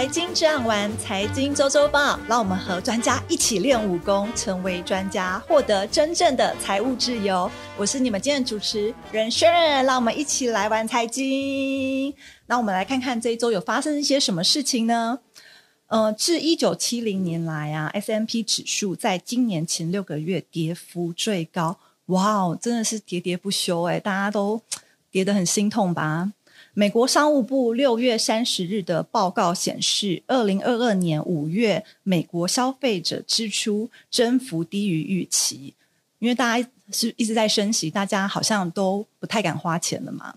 财经这样玩，财经周周报，让我们和专家一起练武功，成为专家，获得真正的财务自由。我是你们今天的主持人轩让我们一起来玩财经。那我们来看看这一周有发生一些什么事情呢？呃，自一九七零年来啊，S M P 指数在今年前六个月跌幅最高，哇哦，真的是喋喋不休哎，大家都跌得很心痛吧？美国商务部六月三十日的报告显示，二零二二年五月美国消费者支出增幅低于预期，因为大家是一直在升息，大家好像都不太敢花钱了嘛。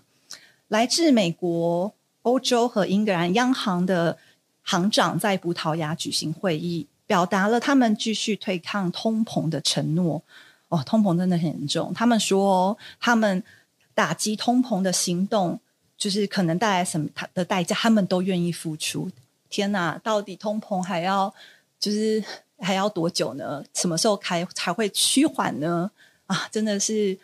来自美国、欧洲和英格兰央行的行长在葡萄牙举行会议，表达了他们继续对抗通膨的承诺。哦，通膨真的很严重，他们说他们打击通膨的行动。就是可能带来什么他的代价，他们都愿意付出。天哪，到底通膨还要就是还要多久呢？什么时候开才会趋缓呢？啊，真的是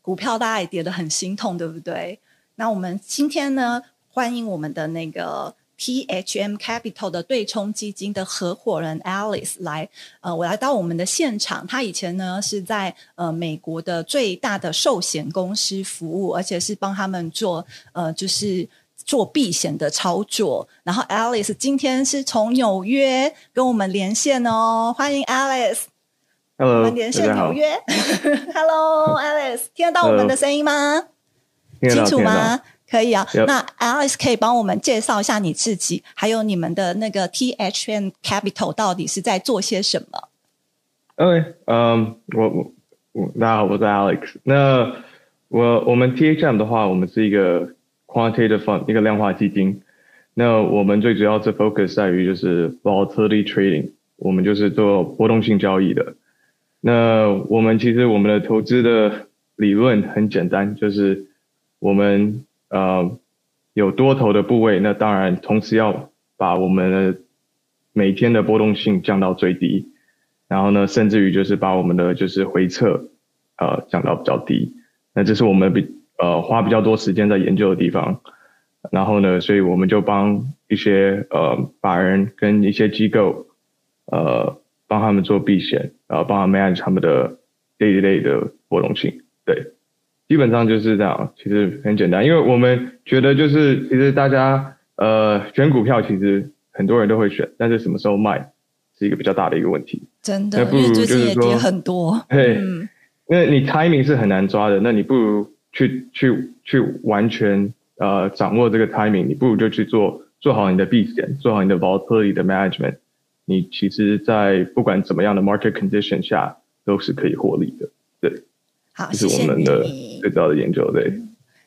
股票大家也跌得很心痛，对不对？那我们今天呢，欢迎我们的那个。T H M Capital 的对冲基金的合伙人 Alice 来，呃，我来到我们的现场。他以前呢是在呃美国的最大的寿险公司服务，而且是帮他们做呃就是做避险的操作。然后 Alice 今天是从纽约跟我们连线哦，欢迎 Alice。Hello，我们连线纽约。Hello Alice，听得到我们的声音吗？清楚吗？可以啊，那 Alice 可以帮我们介绍一下你自己，还有你们的那个 THN Capital 到底是在做些什么？OK，嗯，我我我大家好，我是 Alex。那我我们 THM 的话，我们是一个 quantitative fund，一个量化基金。那我们最主要是 focus 在于就是 volatility trading，我们就是做波动性交易的。那我们其实我们的投资的理论很简单，就是我们呃，有多头的部位，那当然同时要把我们的每天的波动性降到最低，然后呢，甚至于就是把我们的就是回撤呃降到比较低，那这是我们比呃花比较多时间在研究的地方，然后呢，所以我们就帮一些呃法人跟一些机构呃帮他们做避险，然后帮他们 manage 他们的 day to day 的波动性，对。基本上就是这样，其实很简单，因为我们觉得就是其实大家呃选股票，其实很多人都会选，但是什么时候卖是一个比较大的一个问题。真的，因为最近也跌很多。对，因为你 timing 是很难抓的，那你不如去去去完全呃掌握这个 timing，你不如就去做做好你的避险，做好你的 volatility 的 management，你其实，在不管怎么样的 market condition 下都是可以获利的。对。好，谢谢你。最早的研究对，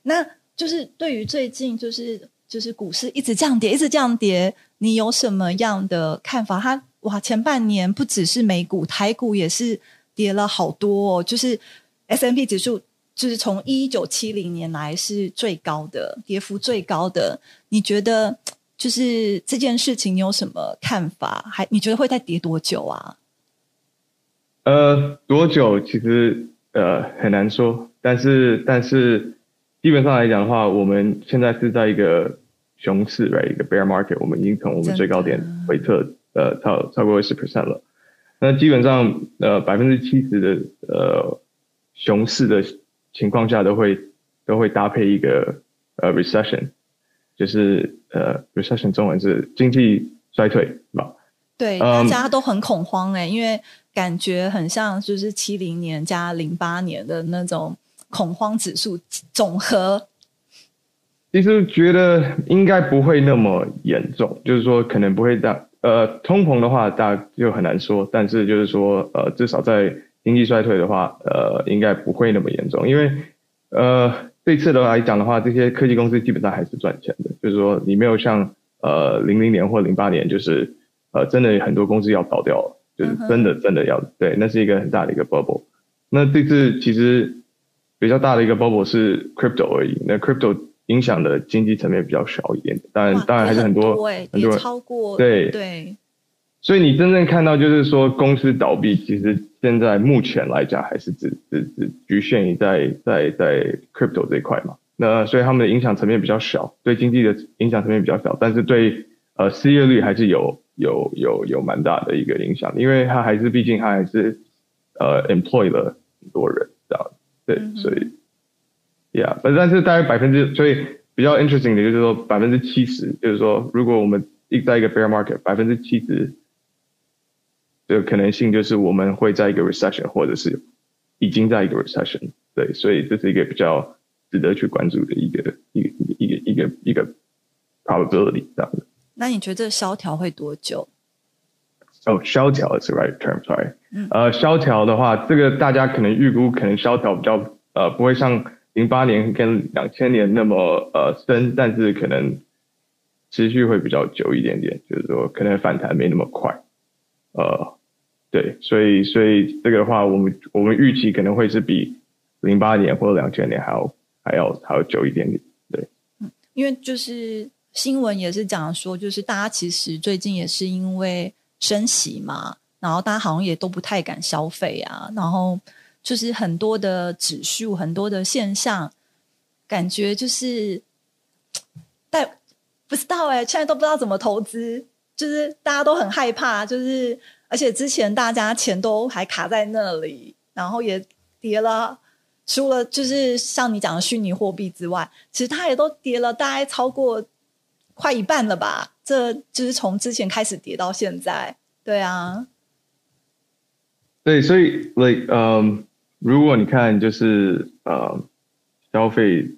那就是对于最近就是就是股市一直降跌，一直降跌，你有什么样的看法？它哇，前半年不只是美股，台股也是跌了好多，哦，就是 S M P 指数就是从一九七零年来是最高的跌幅最高的。你觉得就是这件事情，你有什么看法？还你觉得会再跌多久啊？呃，多久？其实。呃，很难说，但是但是基本上来讲的话，我们现在是在一个熊市，right，一个 bear market，我们已经从我们最高点回撤，呃，超超过二十 percent 了。那基本上，呃，百分之七十的呃熊市的情况下，都会都会搭配一个呃 recession，就是呃 recession 中文是经济衰退？对，大家都很恐慌哎，因为。感觉很像，就是七零年加零八年的那种恐慌指数总和。其实觉得应该不会那么严重，就是说可能不会大呃通膨的话，大就很难说。但是就是说呃至少在经济衰退的话，呃应该不会那么严重，因为呃这次的来讲的话，这些科技公司基本上还是赚钱的，就是说你没有像呃零零年或零八年，就是呃真的很多公司要倒掉了。就是真的真的要对，那是一个很大的一个 bubble。那这次其实比较大的一个 bubble 是 crypto 而已。那 crypto 影响的经济层面比较少一点，当然当然还是很多很多超过对对。所以你真正看到就是说公司倒闭，其实现在目前来讲还是只只只局限于在在在 crypto 这一块嘛。那所以他们的影响层面比较小，对经济的影响层面比较小，但是对呃失业率还是有有有有蛮大的一个影响，因为他还是毕竟他还是呃 employ 了很多人这样，对，所以，yeah，但是大概百分之所以比较 interesting 的就是说百分之七十，就是说如果我们一在一个 bear market，百分之七十的可能性就是我们会在一个 recession 或者是已经在一个 recession，对，所以这是一个比较值得去关注的一个一个一个一个一个 probability 这样子。那你觉得这萧条会多久？哦，萧条 is the right term，sorry。呃，萧条的话，这个大家可能预估可能萧条比较呃不会像零八年跟两千年那么呃深，但是可能持续会比较久一点点，就是说可能反弹没那么快。呃，对，所以所以这个的话，我们我们预期可能会是比零八年或者两千年还要还要还要久一点点。对，嗯，因为就是新闻也是讲说，就是大家其实最近也是因为升息嘛，然后大家好像也都不太敢消费啊，然后就是很多的指数、很多的现象，感觉就是但不知道哎，现在都不知道怎么投资。就是大家都很害怕，就是而且之前大家钱都还卡在那里，然后也跌了，除了就是像你讲的虚拟货币之外，其实它也都跌了，大概超过快一半了吧？这就是从之前开始跌到现在，对啊，对，所以 like 嗯，如果你看就是呃消费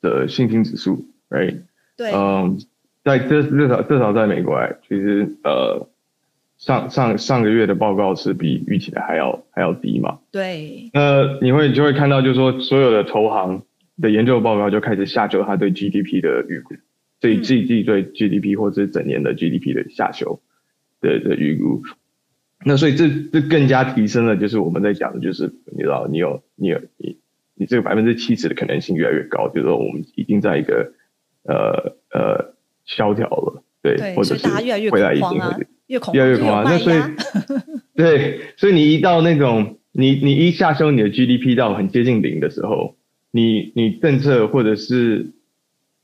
的信心指数，right？对，嗯。在至至少至少在美国，其实呃上上上个月的报告是比预期的还要还要低嘛？对。那你会就会看到，就是说所有的投行的研究报告就开始下修它对 GDP 的预估，这这一季对 GDP 或者是整年的 GDP 的下修的的预估。那所以这这更加提升了，就是我们在讲的就是你知道，你有你有你你这个百分之七十的可能性越来越高，就是说我们已经在一个呃呃。萧条了，对，或者是未来一定会越恐越来越恐慌。那所以，对，所以你一到那种你你一下修你的 GDP 到很接近零的时候，你你政策或者是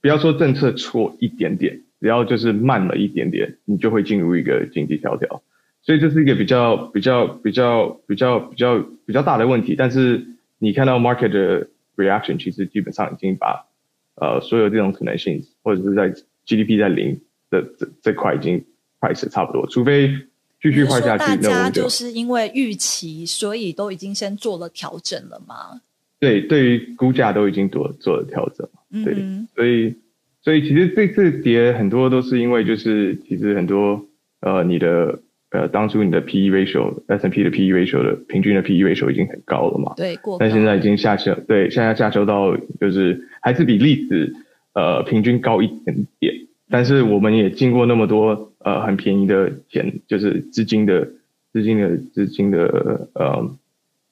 不要说政策错一点点，只要就是慢了一点点，你就会进入一个经济萧条。所以这是一个比较比较比较比较比较比较大的问题。但是你看到 market 的 reaction，其实基本上已经把呃所有这种可能性或者是在 GDP 在零的这这块已经 price 差不多，除非继续坏下去，那大家就是因为预期，所以都已经先做了调整了吗？对，对于估价都已经做做了调整。对，所以所以其实这次跌很多都是因为就是其实很多呃你的呃当初你的 PE ratio S P 的 PE ratio 的平均的 PE ratio 已经很高了嘛？对，过，但现在已经下修，对，现在下修到就是还是比历史。呃，平均高一点点，但是我们也经过那么多呃很便宜的钱，就是资金的资金的资金的呃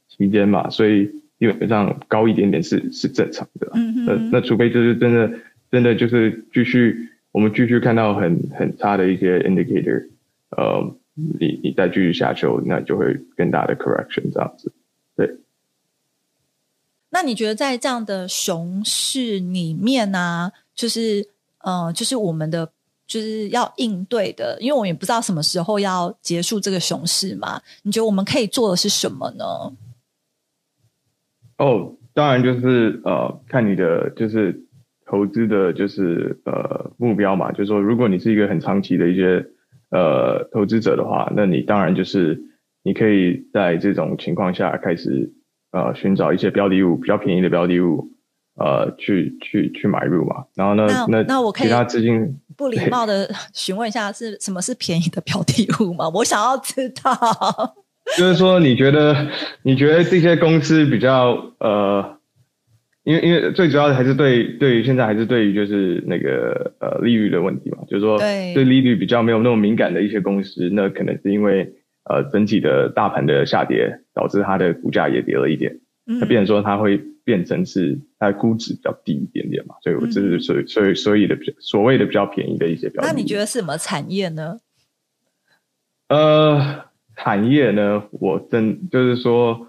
期间嘛，所以基本上高一点点是是正常的。嗯嗯。那除非就是真的真的就是继续我们继续看到很很差的一些 indicator，呃，你你再继续下修，那就会更大的 correction 这样子。对。那你觉得在这样的熊市里面呢，就是呃，就是我们的就是要应对的，因为我们也不知道什么时候要结束这个熊市嘛。你觉得我们可以做的是什么呢？哦，当然就是呃，看你的就是投资的，就是呃目标嘛。就是说，如果你是一个很长期的一些呃投资者的话，那你当然就是你可以在这种情况下开始。呃，寻找一些标的物比较便宜的标的物，呃，去去去买入嘛。然后呢，那那我可以其他资金不礼貌的询问一下，是什么是便宜的标的物吗？我想要知道。就是说，你觉得你觉得这些公司比较呃，因为因为最主要的还是对对于现在还是对于就是那个呃利率的问题嘛，就是说对利率比较没有那么敏感的一些公司，那可能是因为。呃，整体的大盘的下跌导致它的股价也跌了一点，它变成说它会变成是它的估值比较低一点点嘛，所以我这是所以所以所以的比较所谓的比较便宜的一些标的。那你觉得是什么产业呢？呃，产业呢，我真就是说，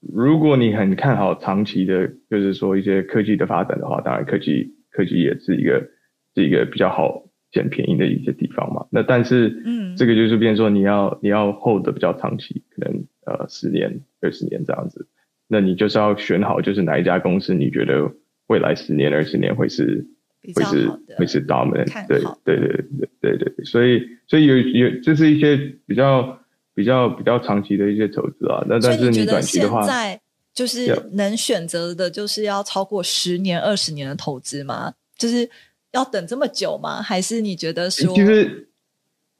如果你很看好长期的，就是说一些科技的发展的话，当然科技科技也是一个是一个比较好捡便宜的一些地方嘛。那但是，嗯，这个就是变说你要你要 hold 的比较长期，可能呃十年、二十年这样子。那你就是要选好，就是哪一家公司你觉得未来十年、二十年会是会是会是 dominant，对对对对对对对。所以所以有有这是一些比较比较比较长期的一些投资啊。那但是你短期的话在。就是能选择的，就是要超过十年、二十年的投资吗？就是要等这么久吗？还是你觉得说，其实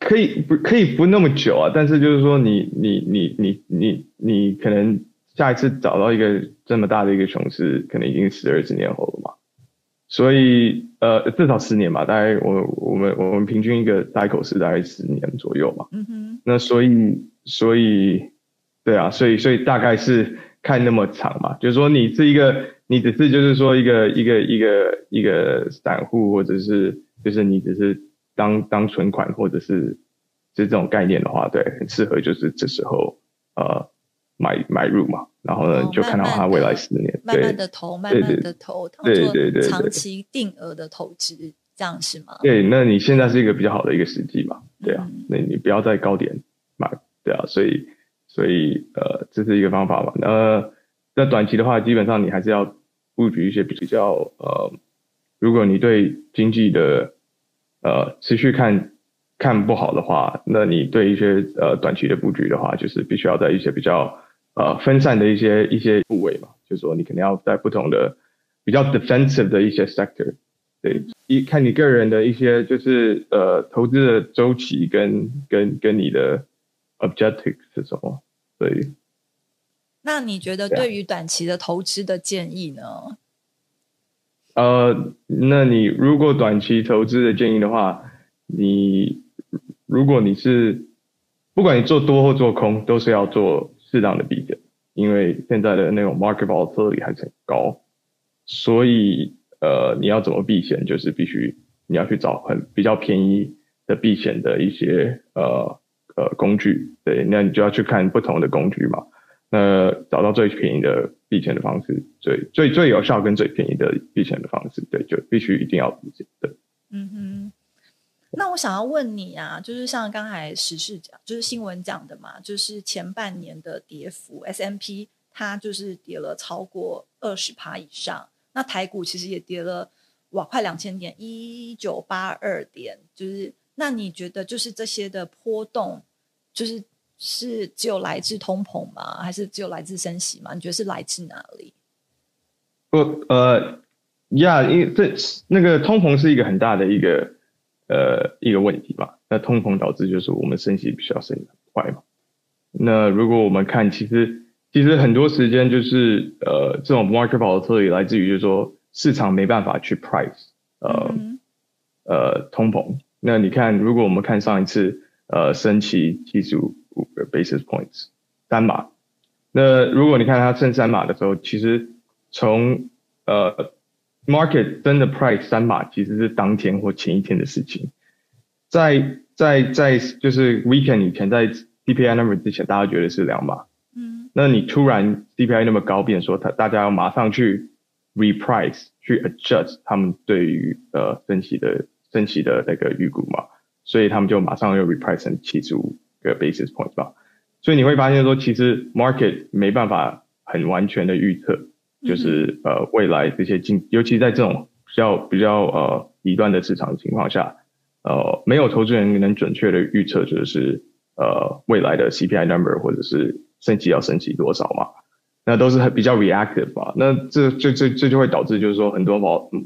可以不可以不那么久啊？但是就是说，你你你你你你可能下一次找到一个这么大的一个熊市，可能已经十二十年后了嘛。所以呃，至少十年吧，大概我我们我们平均一个 cycle 是大概十年左右嘛。嗯哼。那所以所以对啊，所以所以大概是。看那么长嘛，就是说你是一个，你只是就是说一个一个一个一个散户，或者是就是你只是当当存款，或者是是这种概念的话，对，很适合就是这时候呃买买入嘛，然后呢就看到它未来十年，慢慢的投，慢慢的投，对对对，长期定额的投资，这样是吗？对，那你现在是一个比较好的一个时机嘛，对啊，那你不要在高点买，对啊，所以。所以，呃，这是一个方法嘛。那在短期的话，基本上你还是要布局一些比较，呃，如果你对经济的，呃，持续看看不好的话，那你对一些呃短期的布局的话，就是必须要在一些比较呃分散的一些一些部位嘛，就是说你肯定要在不同的比较 defensive 的一些 sector，对，一看你个人的一些就是呃投资的周期跟跟跟你的 objective 是什么。对，那你觉得对于短期的投资的建议呢？呃，那你如果短期投资的建议的话，你如果你是不管你做多或做空，都是要做适当的避险，因为现在的那种 market volatility 还是很高，所以呃，你要怎么避险，就是必须你要去找很比较便宜的避险的一些呃。呃，工具对，那你就要去看不同的工具嘛。那找到最便宜的避险的方式，最最最有效跟最便宜的避险的方式，对，就必须一定要避险。对，嗯哼。那我想要问你啊，就是像刚才时事讲，就是新闻讲的嘛，就是前半年的跌幅，S M P 它就是跌了超过二十趴以上，那台股其实也跌了哇，快两千点，一九八二点，就是。那你觉得就是这些的波动，就是是只有来自通膨吗？还是只有来自升息吗？你觉得是来自哪里？不，呃，呀，因为这那个通膨是一个很大的一个呃一个问题嘛。那通膨导致就是我们升息需要升很快嘛。那如果我们看，其实其实很多时间就是呃这种 market volatility 来自于就是说市场没办法去 price 呃呃通膨。那你看，如果我们看上一次，呃，升旗七十五个 basis points 三码，那如果你看它升三码的时候，其实从呃 market 真的 price 三码其实是当天或前一天的事情，在在在就是 weekend 以前，在 CPI number 之前，大家觉得是两码，嗯，那你突然 CPI 那么高，变说他大家要马上去 reprice 去 adjust 他们对于呃升息的。升息的那个预估嘛，所以他们就马上又 reprice 成七十五个 basis points 吧。所以你会发现说，其实 market 没办法很完全的预测，就是呃未来这些进，尤其在这种比较比较呃极端的市场情况下，呃没有投资人能准确的预测，就是呃未来的 CPI number 或者是升息要升息多少嘛，那都是很比较 reactive 嘛。那这这这这就会导致就是说很多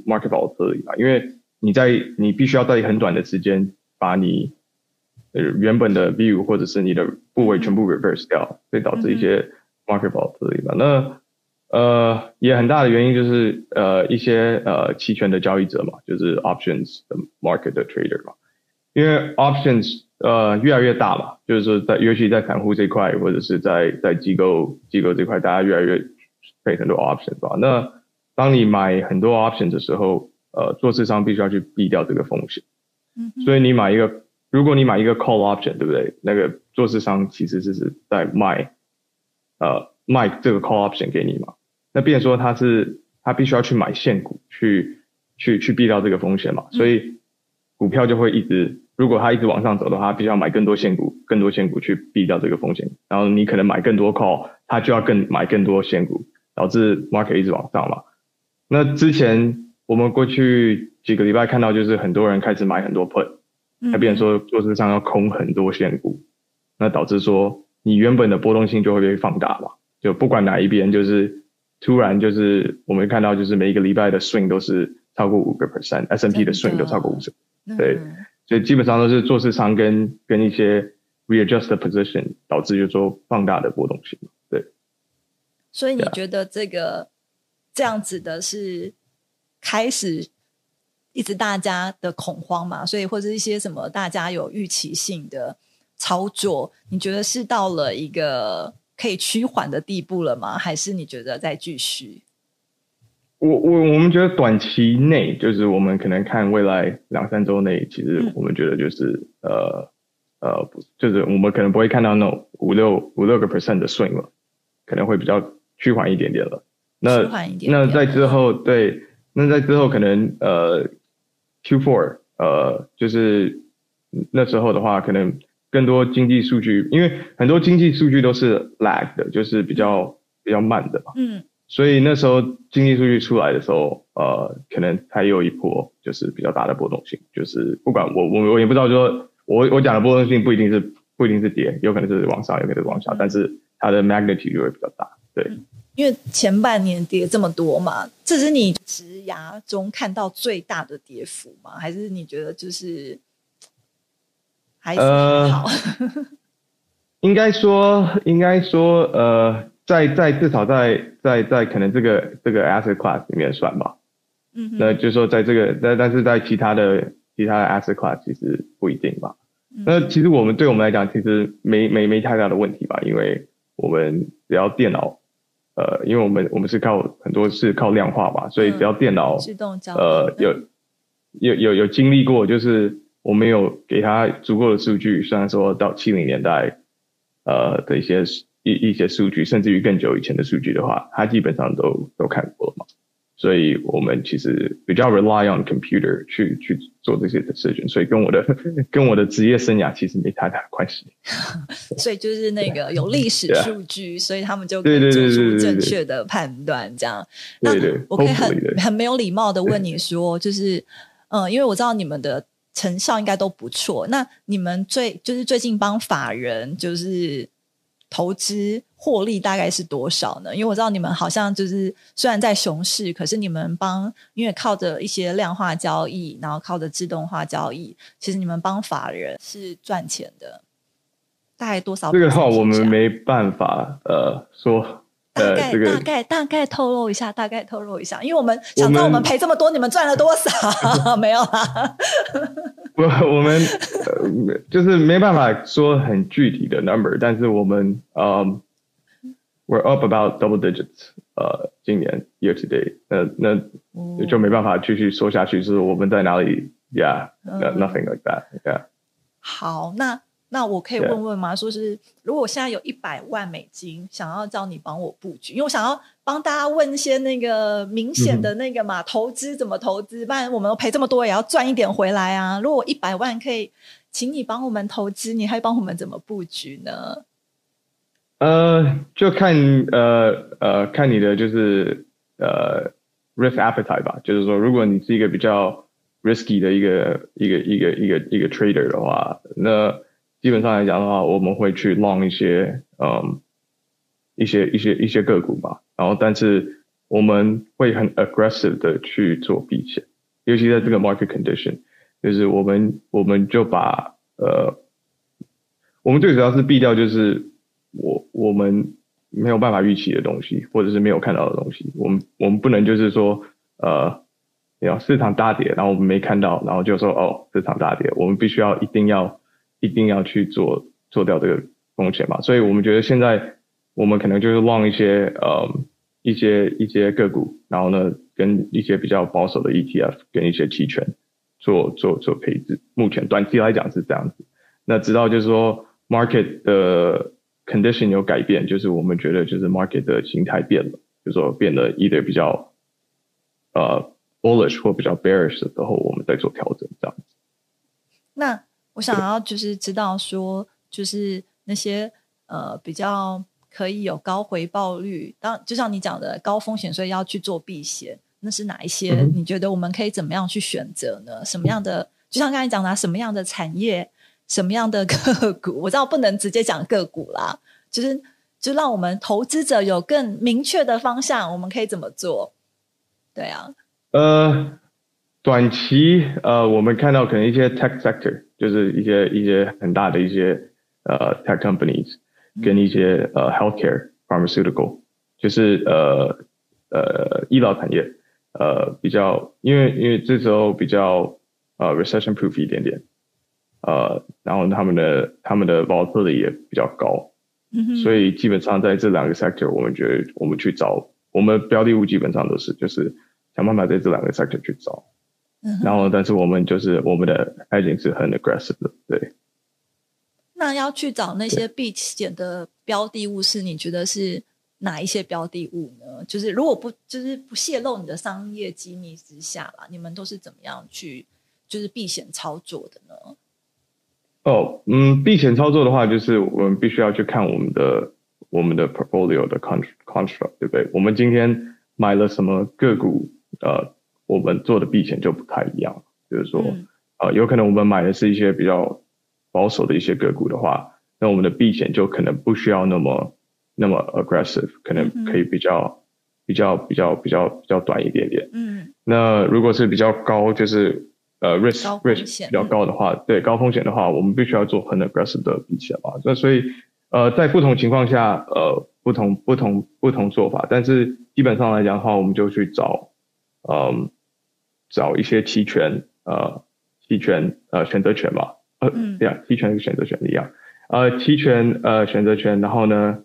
market volatility 嘛，因为你在你必须要在很短的时间把你呃原本的 view 或者是你的部位全部 reverse 掉，会导致一些 market volatility 吧。那呃也很大的原因就是呃一些呃期权的交易者嘛，就是 options 的 market 的 trader 嘛，因为 options 呃越来越大嘛，就是说在尤其在散户这块或者是在在机构机构这块，大家越来越配很多 options 吧。那当你买很多 options 的时候，呃，做市商必须要去避掉这个风险，嗯，所以你买一个，如果你买一个 call option，对不对？那个做市商其实是是在卖，呃，卖这个 call option 给你嘛。那变说他是他必须要去买现股，去去去避掉这个风险嘛。所以股票就会一直，如果它一直往上走的话，必须要买更多现股，更多现股去避掉这个风险。然后你可能买更多 call，它就要更买更多现股，导致 market 一直往上嘛。那之前我们过去几个礼拜看到，就是很多人开始买很多 put，那变说做市上要空很多现股，那导致说你原本的波动性就会被放大嘛。就不管哪一边，就是突然就是我们看到就是每一个礼拜的 swing 都是超过五个 percent，S N P 的 swing 都超过五十，对，所以基本上都是做市商跟跟一些 readjust position 导致就说放大的波动性，对。所以你觉得这个这样子的是开始一直大家的恐慌嘛？所以或者一些什么大家有预期性的操作，你觉得是到了一个？可以趋缓的地步了吗？还是你觉得再继续？我我我们觉得短期内就是我们可能看未来两三周内，其实我们觉得就是呃呃，就是我们可能不会看到那种五六五六个 percent 的 swing 了，可能会比较趋缓一点点了。那那在之后对，那在之后可能呃 Q four 呃就是那时候的话可能。更多经济数据，因为很多经济数据都是 lag 的，就是比较比较慢的嘛。嗯。所以那时候经济数据出来的时候，呃，可能它有一波就是比较大的波动性，就是不管我我我也不知道说，我我讲的波动性不一定是不一定是跌，有可能是往上，有可能是往下，但是它的 magnitude 就会比较大。对。因为前半年跌这么多嘛，这是你职涯中看到最大的跌幅吗？还是你觉得就是？呃，好，应该说，应该说，呃，在在至少在在在可能这个这个 asset class 里面算吧，嗯，那就说在这个，但但是在其他的其他的 asset class 其实不一定吧。那其实我们对我们来讲，其实没没没太大的问题吧，因为我们只要电脑，呃，因为我们我们是靠很多是靠量化嘛，所以只要电脑自动交呃有有有有经历过就是。我没有给他足够的数据，虽然说到七零年代，呃的一些一一些数据，甚至于更久以前的数据的话，他基本上都都看过了嘛。所以我们其实比较 rely on computer 去去做这些 decision，所以跟我的 跟我的职业生涯其实没太大关系。所以就是那个有历史数据，所以他们就可以做出正确的判断。这样，那我可以很很没有礼貌的问你说，就是嗯，因为我知道你们的。成效应该都不错。那你们最就是最近帮法人就是投资获利大概是多少呢？因为我知道你们好像就是虽然在熊市，可是你们帮因为靠着一些量化交易，然后靠着自动化交易，其实你们帮法人是赚钱的。大概多少？这个话我们没办法呃说。大概大概大概透露一下，大概透露一下，因为我们想知道我们赔这么多，你们赚了多少？没有啦。不，我们就是没办法说很具体的 number，但是我们嗯，we're up about double digits，呃，今年 year to date，那那就没办法继续说下去，就是我们在哪里？Yeah，nothing like that，Yeah。好，那。那我可以问问吗？说是如果我现在有一百万美金，想要叫你帮我布局，因为我想要帮大家问一些那个明显的那个嘛，投资怎么投资？不然我们赔这么多也要赚一点回来啊！如果我一百万可以请你帮我们投资，你还帮我们怎么布局呢？呃，就看呃呃看你的就是呃 risk appetite 吧，就是说如果你是一个比较 risky 的一个一个一个一个一个 trader 的话，那基本上来讲的话，我们会去 long 一些，嗯，一些一些一些个股吧。然后，但是我们会很 aggressive 的去做避险，尤其在这个 market condition，就是我们我们就把呃，我们最主要是避掉就是我我们没有办法预期的东西，或者是没有看到的东西。我们我们不能就是说，呃，要市场大跌，然后我们没看到，然后就说哦，市场大跌，我们必须要一定要。一定要去做做掉这个风险嘛，所以我们觉得现在我们可能就是望一些呃一些一些个股，然后呢跟一些比较保守的 ETF 跟一些期权做做做配置。目前短期来讲是这样子，那直到就是说 market 的 condition 有改变，就是我们觉得就是 market 的形态变了，就说变得 either 比较呃 bullish 或比较 bearish 的时候，我们再做调整这样子。那我想要就是知道说，就是那些呃比较可以有高回报率，当就像你讲的高风险，所以要去做避险，那是哪一些？你觉得我们可以怎么样去选择呢？什么样的？就像刚才讲的，什么样的产业，什么样的个股？我知道不能直接讲个股啦，就是就让我们投资者有更明确的方向，我们可以怎么做？对啊，呃。短期呃，我们看到可能一些 tech sector，就是一些一些很大的一些呃 tech companies，跟一些呃 healthcare pharmaceutical，就是呃呃医疗产业，呃比较因为因为这时候比较呃 recession proof 一点点，呃然后他们的他们的 volatility 也比较高，所以基本上在这两个 sector，我们觉得我们去找我们标的物基本上都是就是想办法在这两个 sector 去找。然后，但是我们就是我们的爱情是很 aggressive 的，对。那要去找那些避险的标的物，是你觉得是哪一些标的物呢？就是如果不就是不泄露你的商业机密之下啦，你们都是怎么样去就是避险操作的呢？哦，嗯，避险操作的话，就是我们必须要去看我们的我们的 portfolio 的 construct，对不对？我们今天买了什么个股？呃。我们做的避险就不太一样，就是说，呃，有可能我们买的是一些比较保守的一些个股的话，那我们的避险就可能不需要那么那么 aggressive，可能可以比较比较比较比较比较短一点点。嗯。那如果是比较高，就是呃 risk risk 比较高的话，对高风险的话，我们必须要做很 aggressive 的避险嘛。那所以呃，在不同情况下，呃，不同不同不同做法，但是基本上来讲的话，我们就去找，嗯。找一些期权，呃，期权，呃，选择权嘛，呃，对呀，期权跟选择权一样，呃，期权，呃，选择权，然后呢，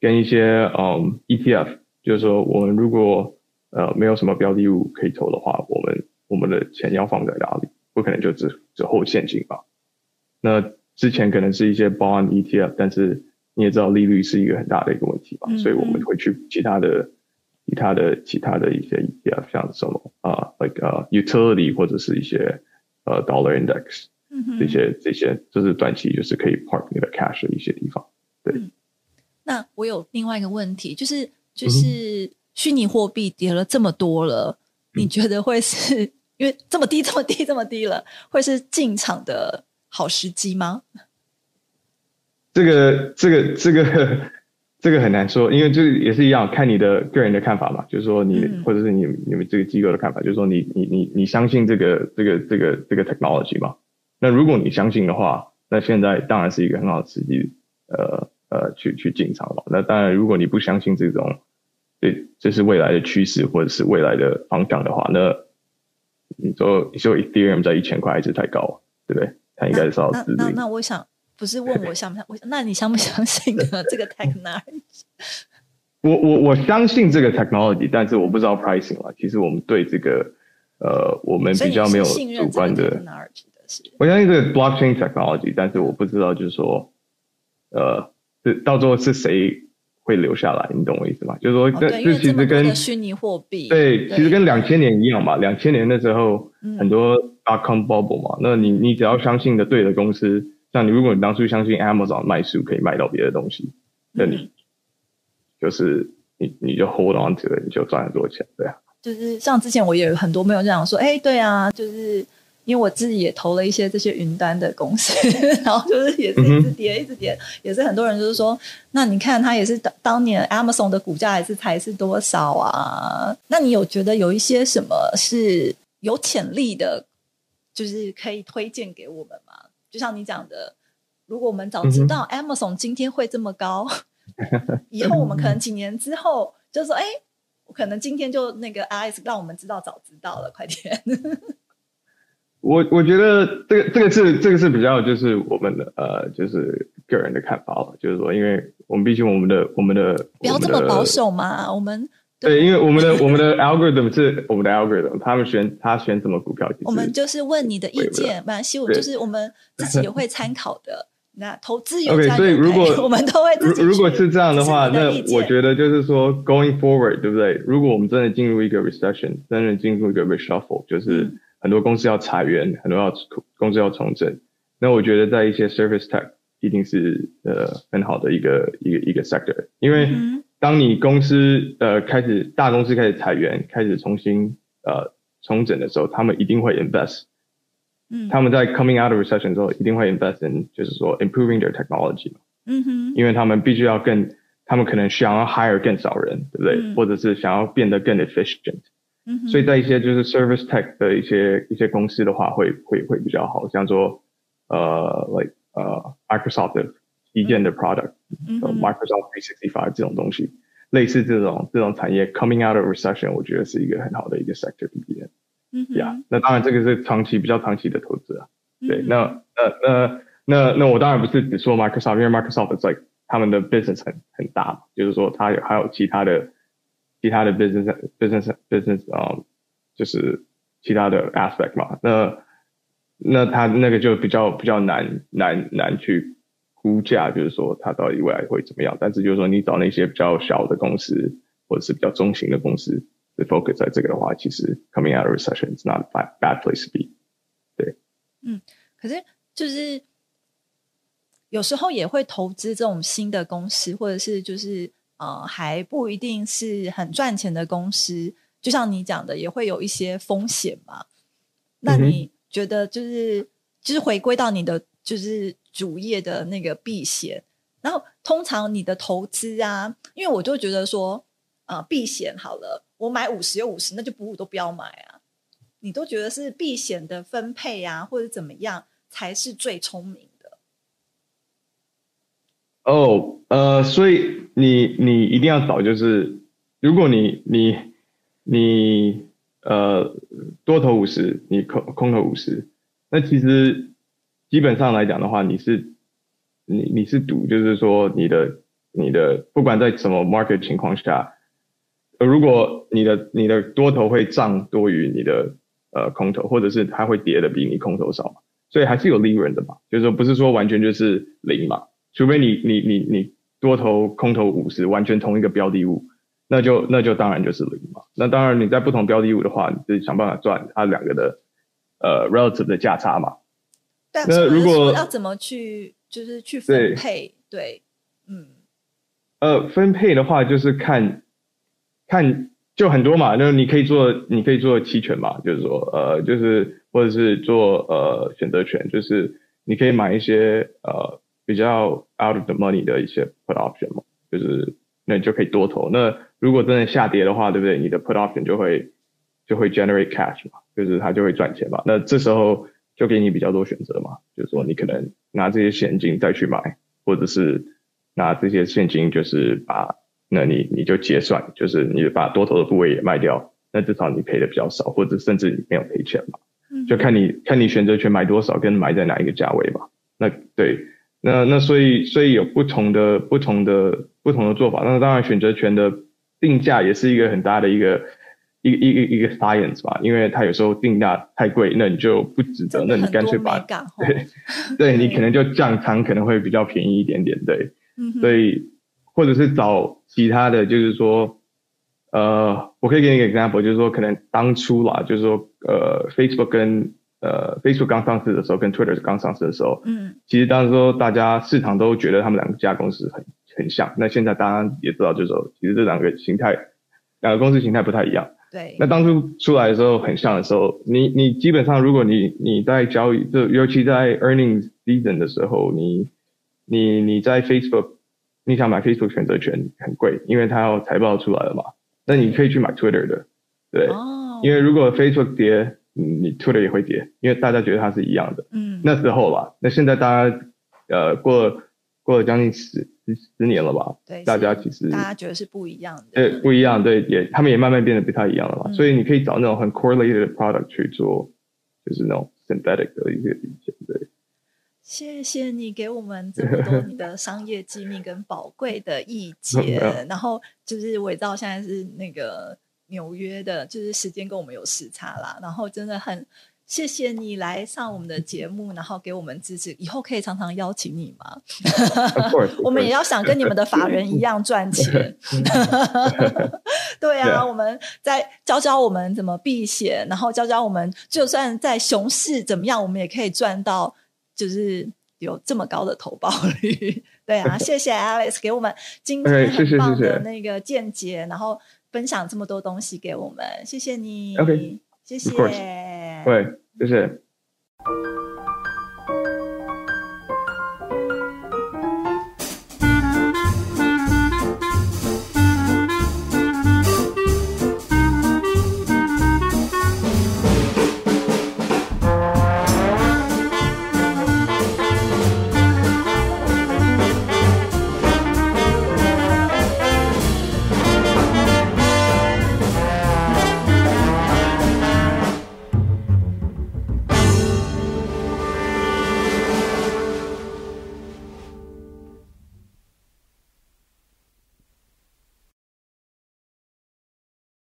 跟一些，嗯，ETF，就是说，我们如果，呃，没有什么标的物可以投的话，我们我们的钱要放在哪里？不可能就只只后现金吧？那之前可能是一些 bond ETF，但是你也知道利率是一个很大的一个问题嘛，所以我们会去其他的。其他的其他的一些 ETF，像什么啊，like 呃 utility 或者是一些呃 dollar index，这些这些就是短期就是可以 park 你的 cash 的一些地方。对。那我有另外一个问题，就是就是虚拟货币跌了这么多了，你觉得会是 因为这么低这么低这么低了，会是进场的好时机吗？这个这个这个。这个很难说，因为就是也是一样，看你的个人的看法嘛。就是说你或者是你你们这个机构的看法，就是说你你你你相信这个这个这个这个 technology 嘛？那如果你相信的话，那现在当然是一个很好的时机，呃呃去去进场了。那当然，如果你不相信这种，对，这是未来的趋势或者是未来的方向的话，那你说你说 Ethereum 在一千块还是太高，对不对？它应该是要自那那我想。不是问我 相不相，我那你相不相信呢？这个 technology？我我我相信这个 technology，但是我不知道 pricing 了。其实我们对这个呃，我们比较没有主观的。我相信这个 blockchain technology，但是我不知道就是说，呃，是到最后是谁会留下来？你懂我意思吗？就是说，这这其实跟虚拟货币对，其实跟两千年一样嘛。两千年的时候很多 dot com bubble 嘛，那你你只要相信的对的公司。像你，如果你当初相信 Amazon 卖书可以卖到别的东西，那你就是你你就 hold on to it，你就赚很多钱，对啊。就是像之前我也有很多朋友这样说，哎，对啊，就是因为我自己也投了一些这些云端的公司，然后就是也是一直跌，一直跌，也是很多人就是说，那你看它也是当当年 Amazon 的股价还是才是多少啊？那你有觉得有一些什么是有潜力的，就是可以推荐给我们吗？就像你讲的，如果我们早知道 Amazon 今天会这么高，以后我们可能几年之后就说：“哎，我可能今天就那个 Alex 让我们知道，早知道了，快点。”我我觉得这个这个是这个是比较就是我们的呃就是个人的看法了，就是说，因为我们毕竟我们的我们的不要这么保守嘛，我们。对，因为我们的 我们的 algorithm 是我们的 algorithm，他们选他选什么股票，我们就是问你的意见，没关系，我就是我们自己也会参考的。那投资有 OK，所以如果 我们都会，如如果是这样的话，那我觉得就是说 going forward，对不对？如果我们真的进入一个 recession，真的进入一个 reshuffle，就是很多公司要裁员，很多要公司要重整，那我觉得在一些 service tech 一定是呃很好的一个一个一个 sector，因为当你公司呃开始大公司开始裁员，开始重新呃重整的时候，他们一定会 invest。嗯，他们在 coming out of recession 之后，一定会 invest in 就是说 improving their technology。嗯哼，因为他们必须要更，他们可能想要 hire 更少人，对不对？或者是想要变得更 efficient。嗯哼，所以在一些就是 service tech 的一些一些公司的话，会会会比较好，像说呃 like 呃 Microsoft 的一件的 product，Microsoft 365这种东西，类似这种这种产业 coming out of recession，我觉得是一个很好的一个 sector 里面。嗯呀，那当然这个是长期比较长期的投资啊。对，那那那那那我当然不是只说 Microsoft，因为 Microsoft 在他们的 business 很很大嘛，就是说它有还有其他的其他的 business business business 啊，就是其他的 aspect 嘛。那那它那个就比较比较难难难去估价，就是说它到底未来会怎么样。但是就是说你找那些比较小的公司或者是比较中型的公司。focus 在这个的话，其实 coming out of recession is not a bad bad place to be。对，嗯，可是就是有时候也会投资这种新的公司，或者是就是呃还不一定是很赚钱的公司，就像你讲的，也会有一些风险嘛。那你觉得就是就是回归到你的就是主业的那个避险，然后通常你的投资啊，因为我就觉得说呃避险好了。我买五十有五十，那就补补都不要买啊！你都觉得是避险的分配啊，或者怎么样才是最聪明的？哦，呃，所以你你一定要找，就是如果你你你呃多头五十，你空空头五十，那其实基本上来讲的话，你是你你是赌，就是说你的你的不管在什么 market 情况下。呃如果你的你的多头会涨多于你的呃空头，或者是它会跌的比你空头少，所以还是有利润的嘛，就是说不是说完全就是零嘛，除非你你你你多头空头五十完全同一个标的物，那就那就当然就是零嘛。那当然你在不同标的物的话，你就想办法赚它两个的呃 relative 的价差嘛。那如果要怎么去就是去分配？对，嗯，呃，分配的话就是看。看就很多嘛，那你可以做，你可以做期权嘛，就是说，呃，就是或者是做呃选择权，就是你可以买一些呃比较 out of the money 的一些 put option 嘛，就是那你就可以多投。那如果真的下跌的话，对不对？你的 put option 就会就会 generate cash 嘛，就是它就会赚钱嘛。那这时候就给你比较多选择嘛，就是说你可能拿这些现金再去买，或者是拿这些现金就是把。那你你就结算，就是你把多头的部位也卖掉，那至少你赔的比较少，或者甚至你没有赔钱嘛，就看你看你选择权买多少，跟买在哪一个价位吧。那对，那那所以所以有不同的不同的不同的做法。那当然选择权的定价也是一个很大的一个一个一个一个 science 吧，因为它有时候定价太贵，那你就不值得，那你干脆把对对你可能就降仓可能会比较便宜一点点，对，嗯所以。或者是找其他的就是说，呃，我可以给你一个 example，就是说可能当初啦，就是说，呃，Facebook 跟呃 Facebook 刚上市的时候，跟 Twitter 刚上市的时候，嗯，其实当时说大家市场都觉得他们两家公司很很像。那现在大家也知道，就是说其实这两个形态，两个公司形态不太一样。对。那当初出来的时候很像的时候，你你基本上如果你你在交易，就尤其在 earnings season 的时候，你你你在 Facebook。你想买 Facebook 选择权很贵，因为它要财报出来了嘛。那你可以去买 Twitter 的，对，因为如果 Facebook 跌，你 Twitter 也会跌，因为大家觉得它是一样的。嗯，那时候吧，那现在大家呃过了过了将近十十年了吧？对，大家其实大家觉得是不一样的。对，不一样，对，也他们也慢慢变得不太一样了嘛。所以你可以找那种很 correlated 的 product 去做，就是那种 synthetic 的一些理解，对。谢谢你给我们这么多你的商业机密跟宝贵的意 见，然后就是我知道现在是那个纽约的，就是时间跟我们有时差啦，然后真的很谢谢你来上我们的节目，然后给我们支持，以后可以常常邀请你吗？我们也要想跟你们的法人一样赚钱。对啊，我们在教教我们怎么避险，然后教教我们就算在熊市怎么样，我们也可以赚到。就是有这么高的投报率。对啊，谢谢 Alex 给我们今天很棒的那个见解，然后分享这么多东西给我们，谢谢你。OK，谢谢就是